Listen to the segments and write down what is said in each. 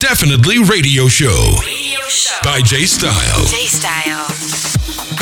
Definitely Radio Show. Radio Show. By J Style. J Style.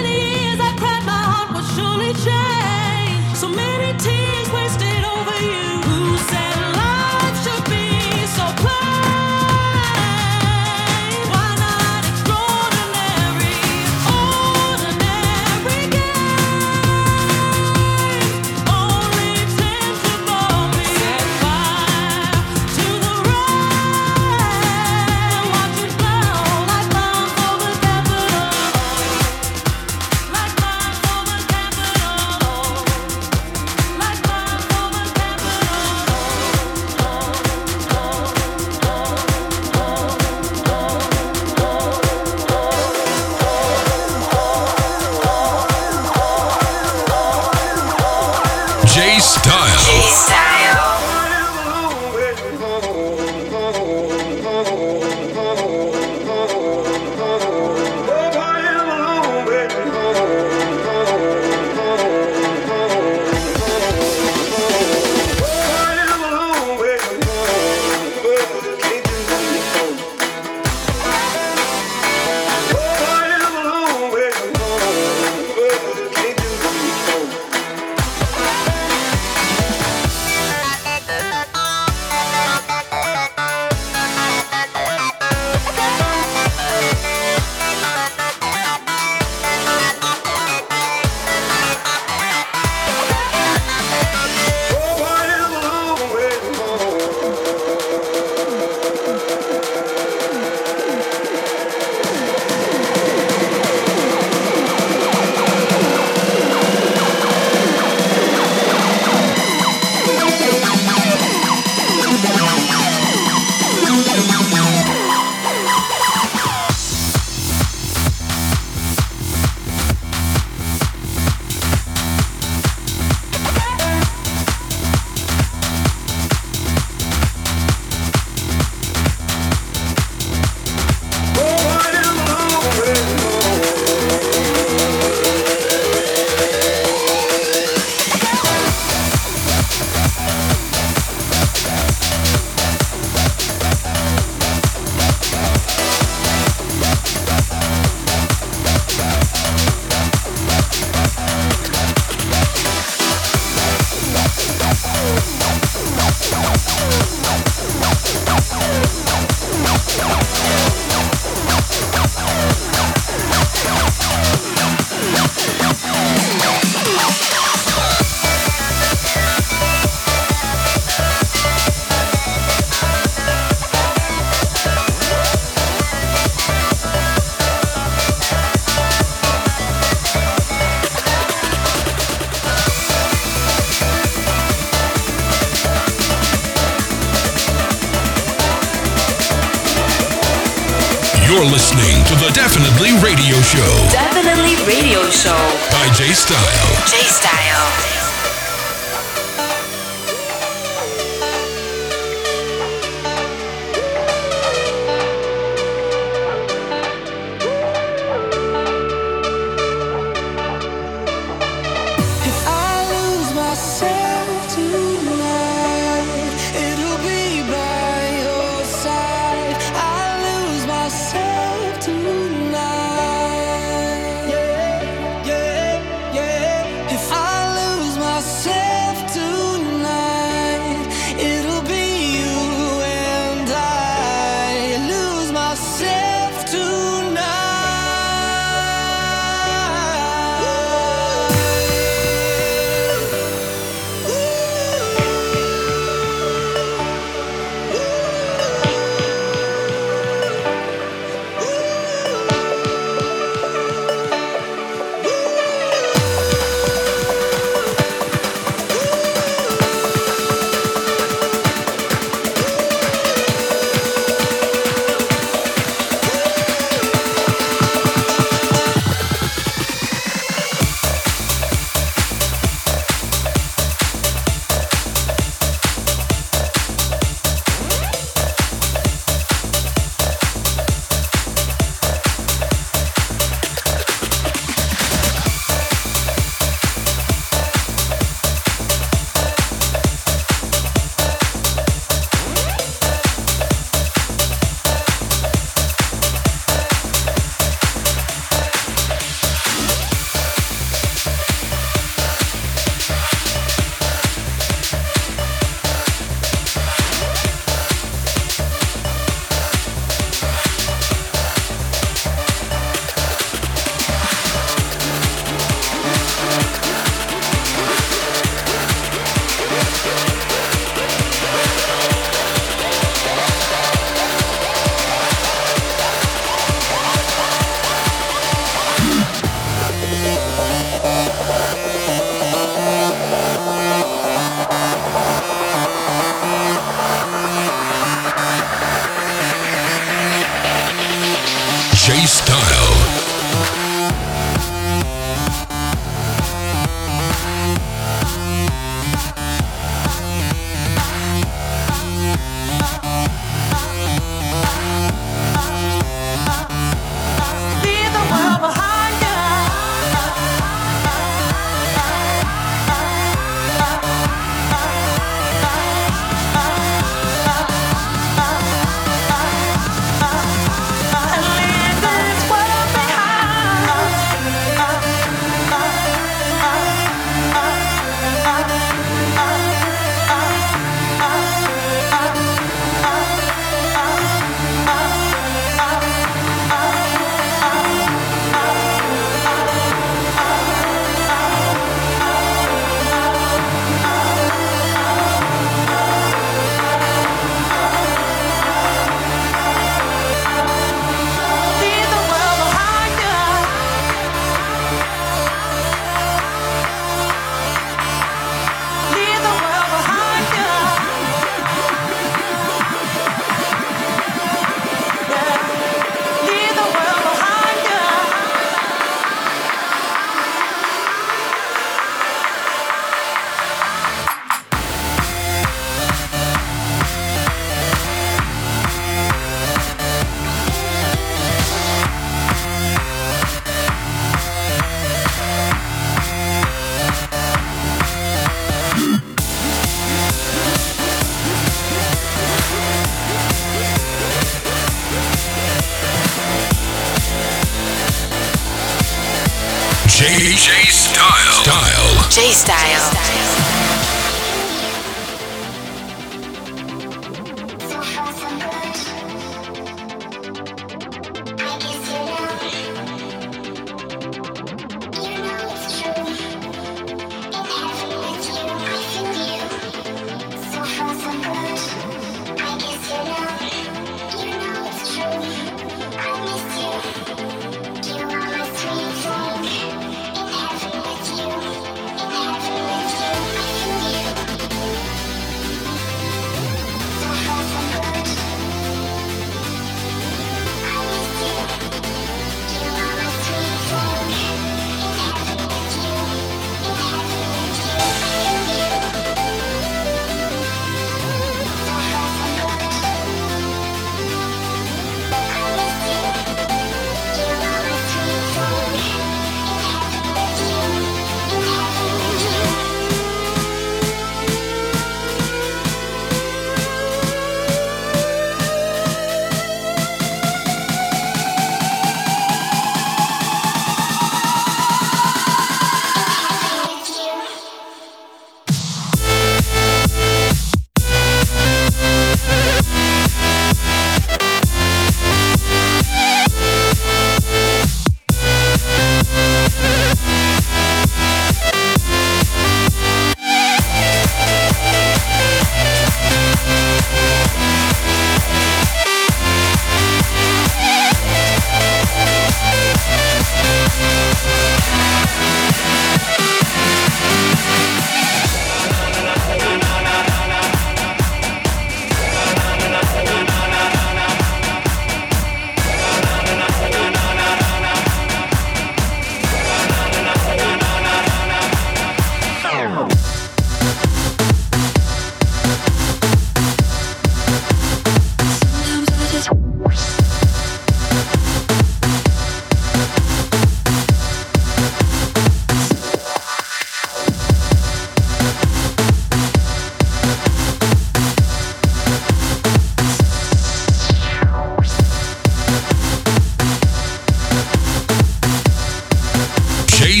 But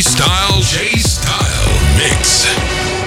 it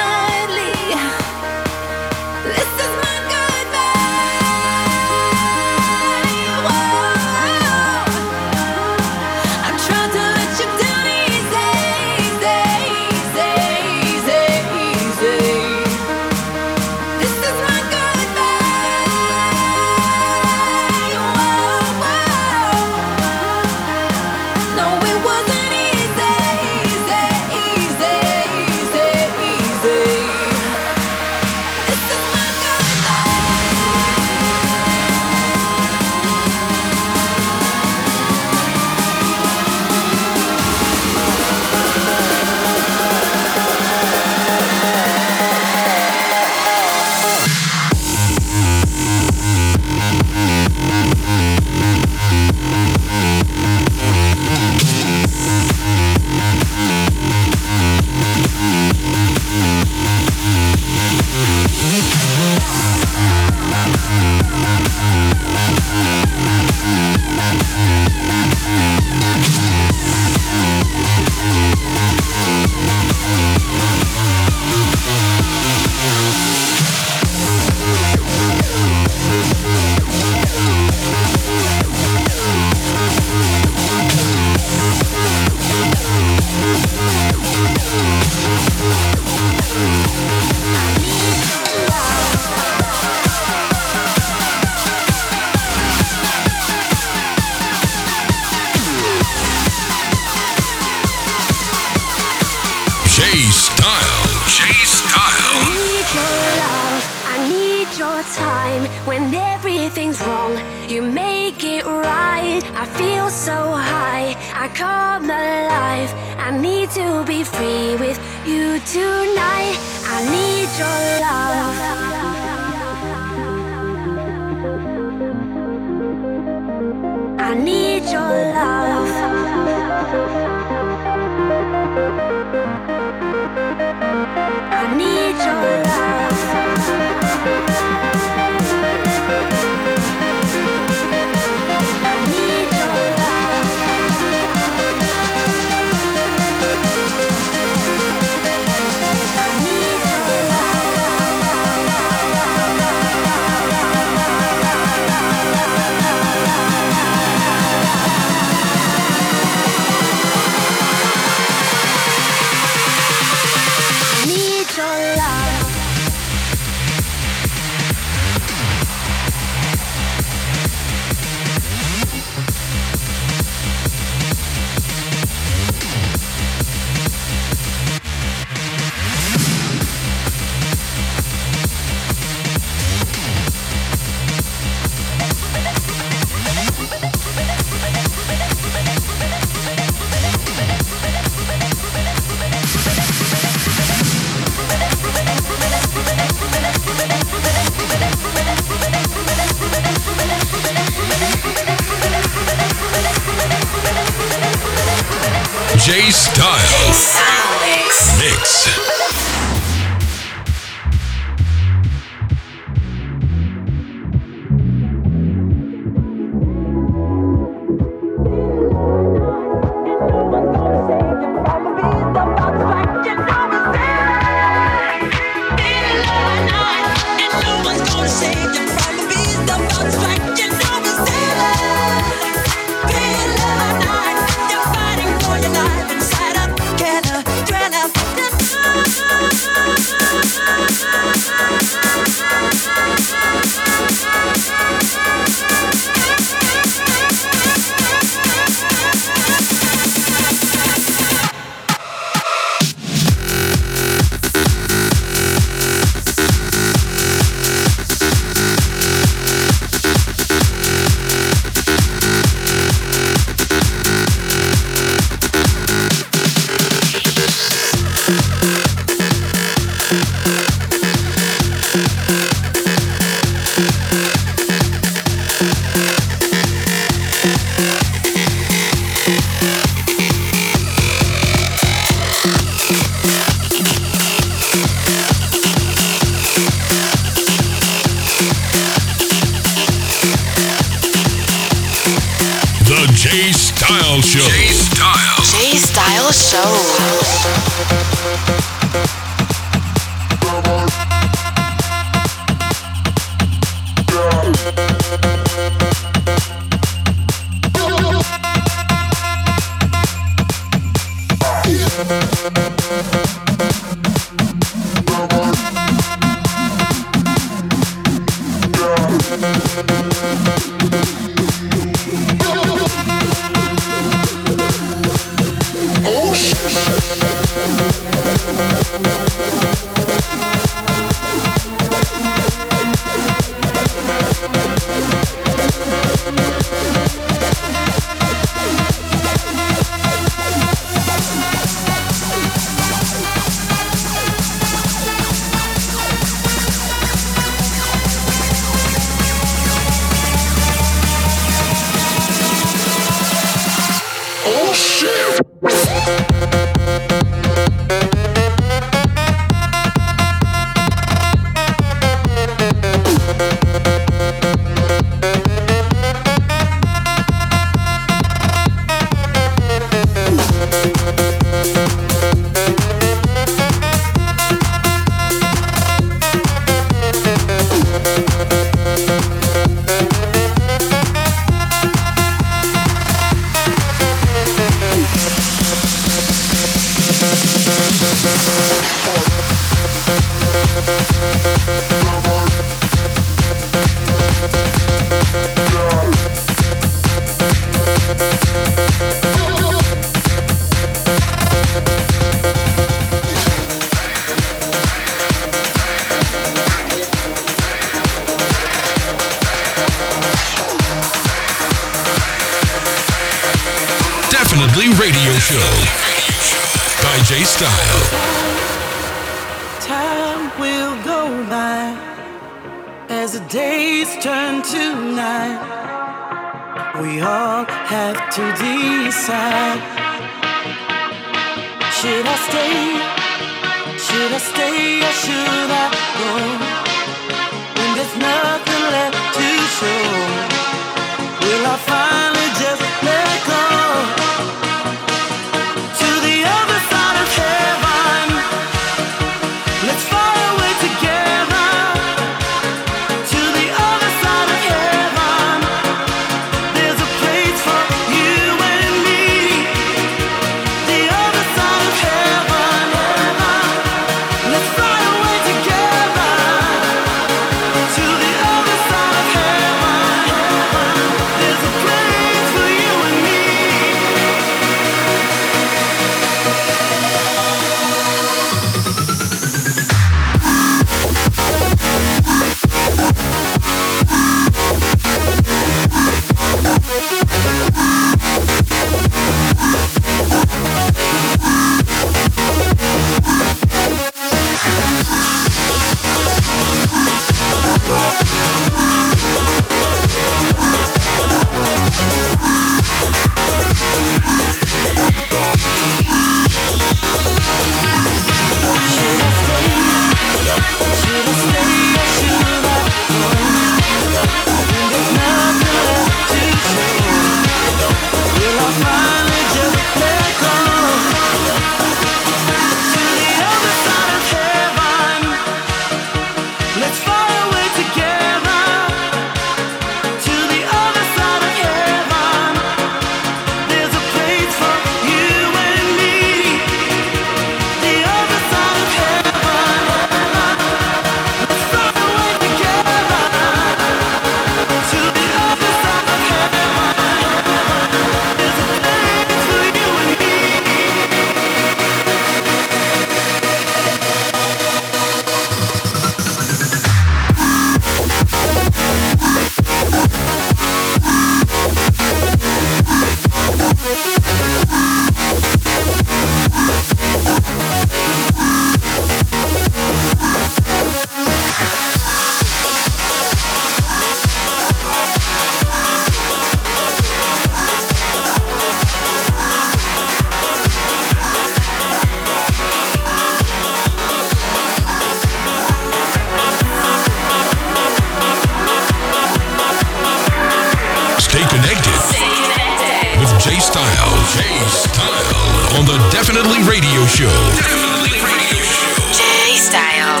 on the Definitely Radio Show. Definitely Radio Show. J Style.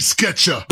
Let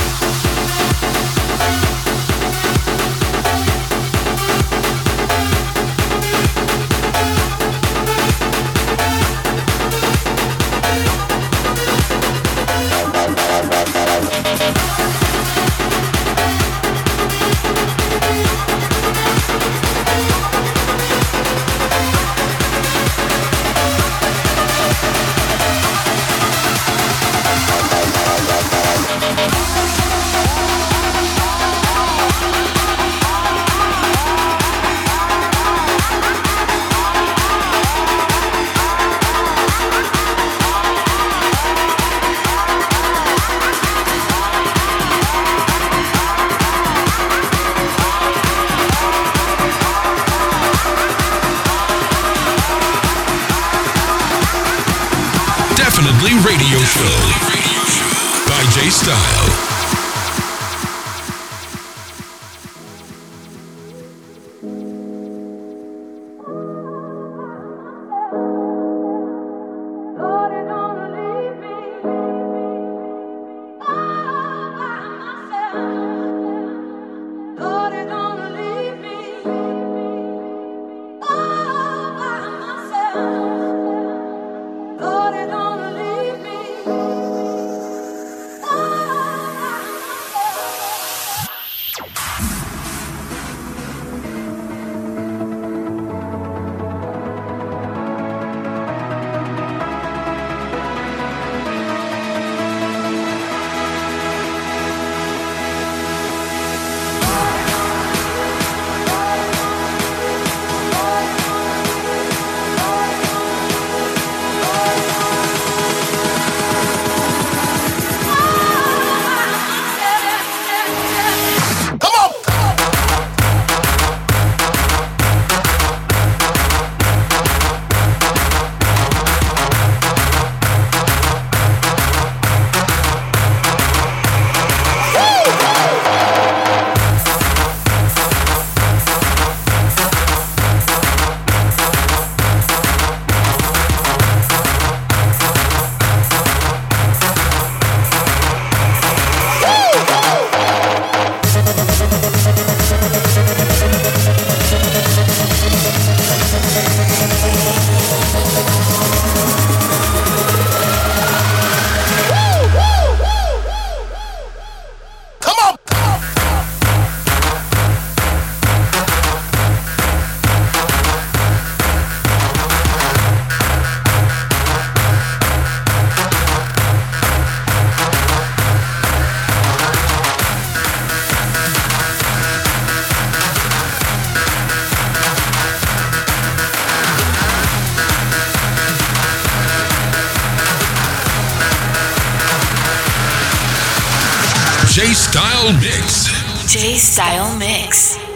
J Style Mix. J Style Mix.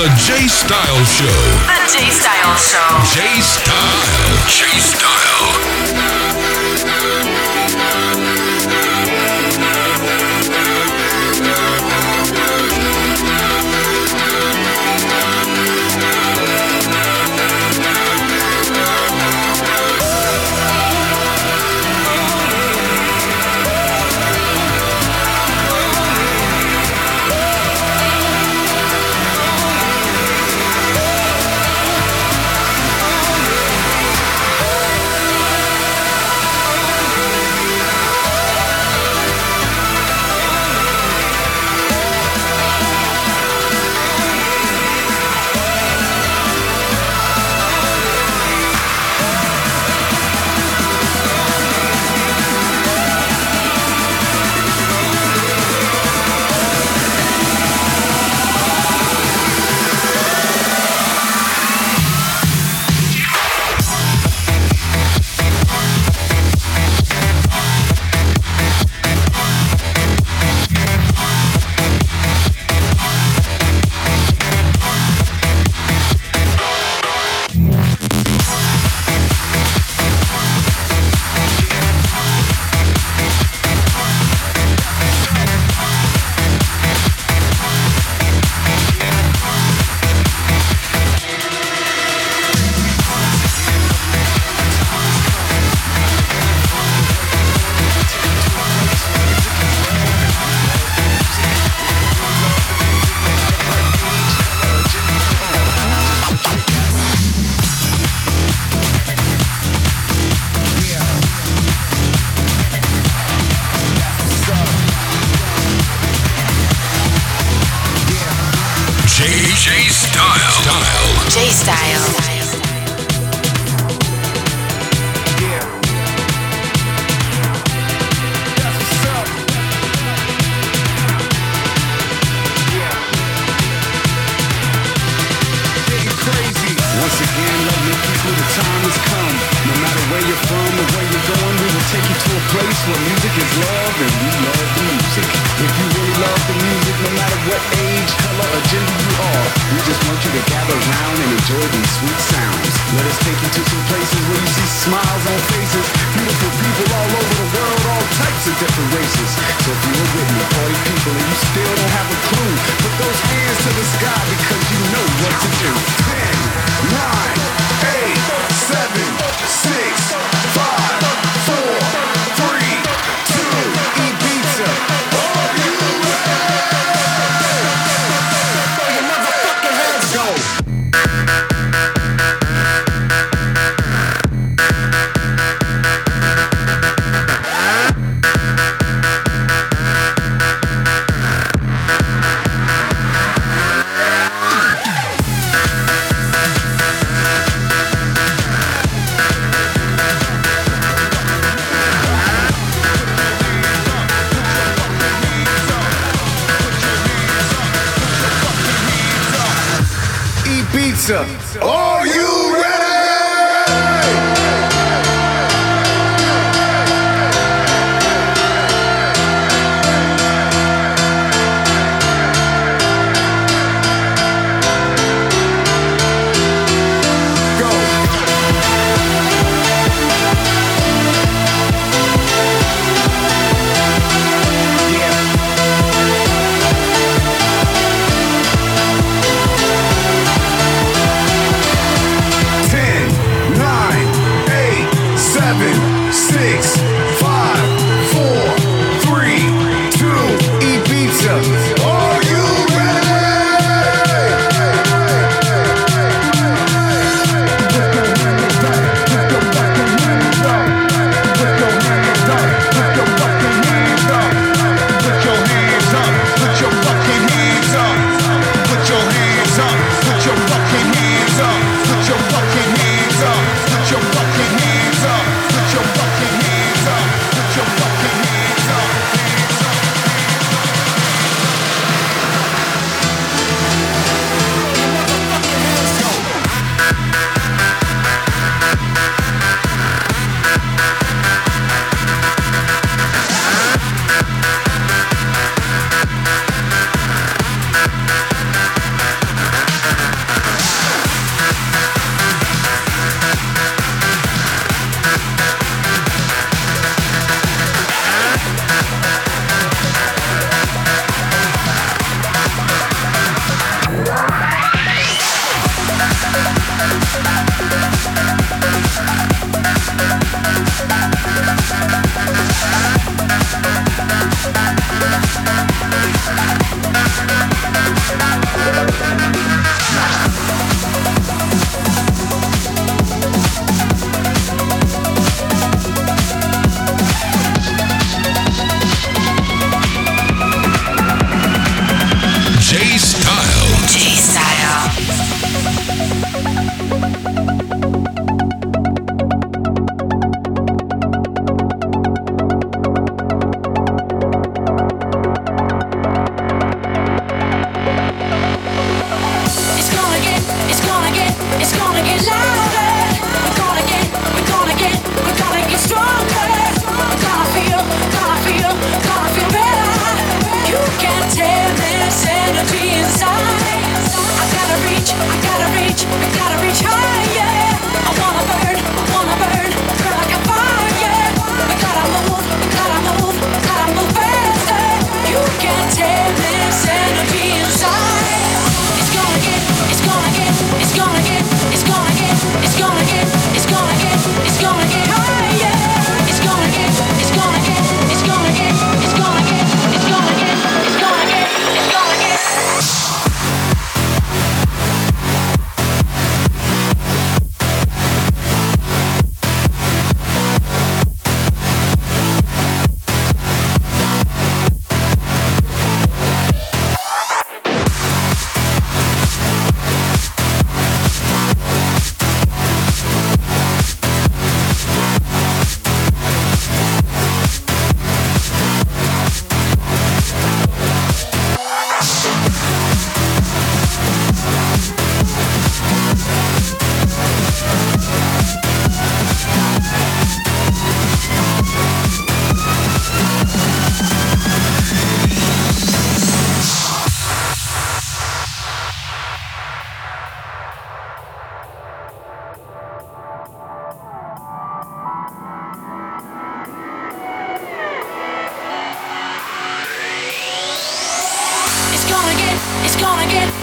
The Jay Style Show. The Jay Style Show. Jay Style. Jay Style. style.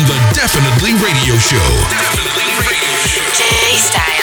On the Definitely Radio Show. Definitely Radio Show.